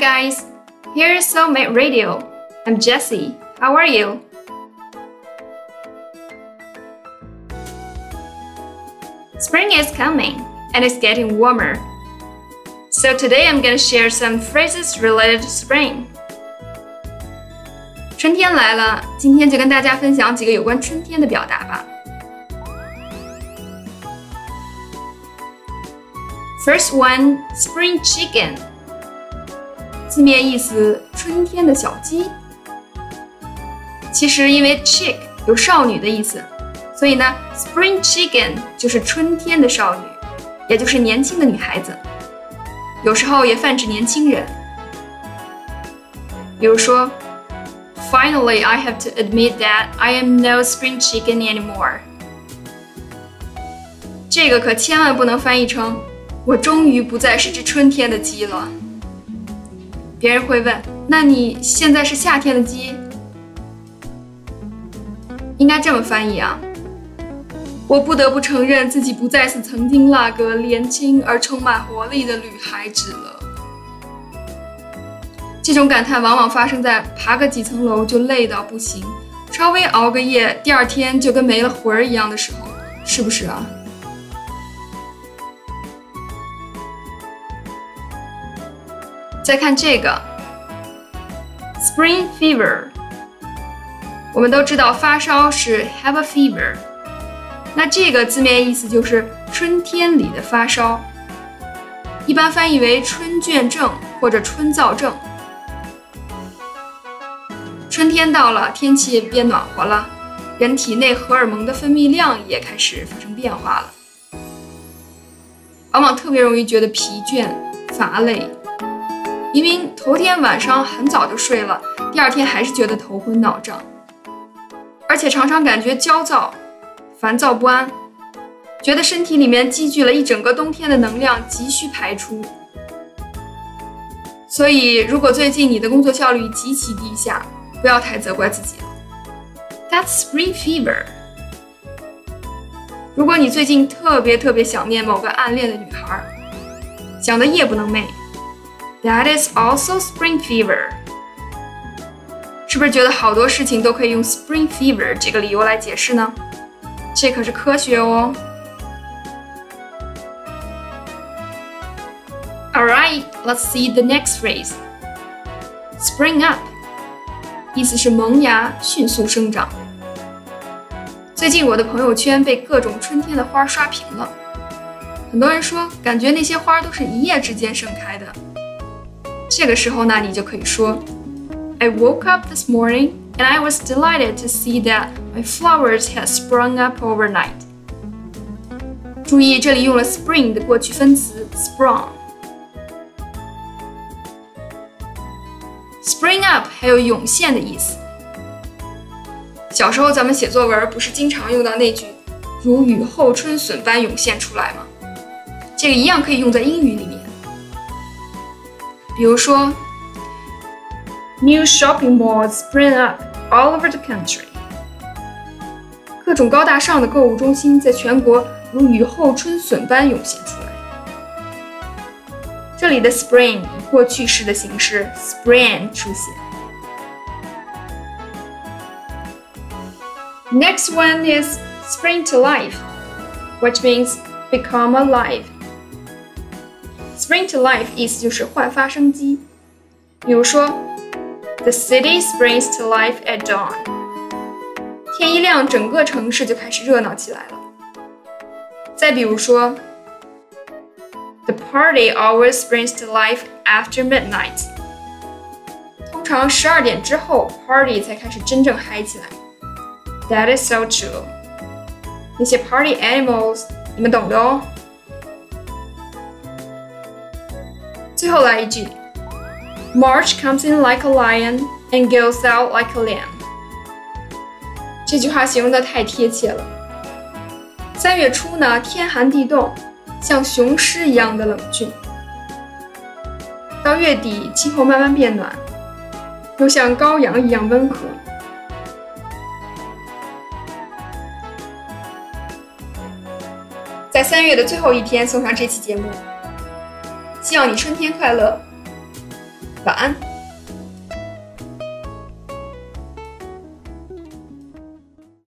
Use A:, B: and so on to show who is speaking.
A: guys, here's Soulmate Radio. I'm Jessie. How are you? Spring is coming and it's getting warmer. So today I'm going to share some phrases related to spring. 春天来了，今天就跟大家分享几个有关春天的表达吧。First one, spring chicken， 字面意思春天的小鸡。其实因为 chick 有少女的意思，所以呢，spring chicken 就是春天的少女，也就是年轻的女孩子。有时候也泛指年轻人。比如说，Finally, I have to admit that I am no spring chicken anymore。这个可千万不能翻译成“我终于不再是只春天的鸡了”。别人会问：“那你现在是夏天的鸡？”应该这么翻译啊。我不得不承认，自己不再是曾经那个年轻而充满活力的女孩子了。这种感叹往往发生在爬个几层楼就累到不行，稍微熬个夜，第二天就跟没了魂儿一样的时候，是不是啊？再看这个，Spring Fever，我们都知道发烧是 Have a fever。那这个字面意思就是春天里的发烧，一般翻译为春倦症或者春燥症。春天到了，天气变暖和了，人体内荷尔蒙的分泌量也开始发生变化了，往往特别容易觉得疲倦、乏累。明明头天晚上很早就睡了，第二天还是觉得头昏脑胀，而且常常感觉焦躁。烦躁不安，觉得身体里面积聚了一整个冬天的能量，急需排出。所以，如果最近你的工作效率极其低下，不要太责怪自己了。That's spring fever。如果你最近特别特别想念某个暗恋的女孩，想得夜不能寐，That is also spring fever。是不是觉得好多事情都可以用 spring fever 这个理由来解释呢？这可是科学哦。All right, let's see the next phrase. Spring up，意思是萌芽、迅速生长。最近我的朋友圈被各种春天的花刷屏了，很多人说感觉那些花都是一夜之间盛开的。这个时候呢，你就可以说，I woke up this morning and I was delighted to see that my flowers had sprung up overnight. 注意，这里用了 spring 的过去分词 sprung。Spring up 还有涌现的意思。小时候咱们写作文不是经常用到那句“如雨后春笋般涌现出来”吗？这个一样可以用在英语里面。 比如说，New shopping malls spring up all over the country。各种高大上的购物中心在全国如雨后春笋般涌现出来。这里的 spring 以过去式的形式 spring 出现。Next one is spring to life, which means become alive. Spring to life 意思就是焕发生机。比如说，The city springs to life at dawn。天一亮，整个城市就开始热闹起来了。再比如说，The party always springs to life after midnight。通常十二点之后，party 才开始真正嗨起来。That is so true。那些 party animals，你们懂的哦。 最后来一句，March comes in like a lion and goes out like a lamb。这句话形容的太贴切了。三月初呢，天寒地冻，像雄狮一样的冷峻；到月底，气候慢慢变暖，又像羔羊一样温和。在三月的最后一天送上这期节目，希望你春天快乐。晚安。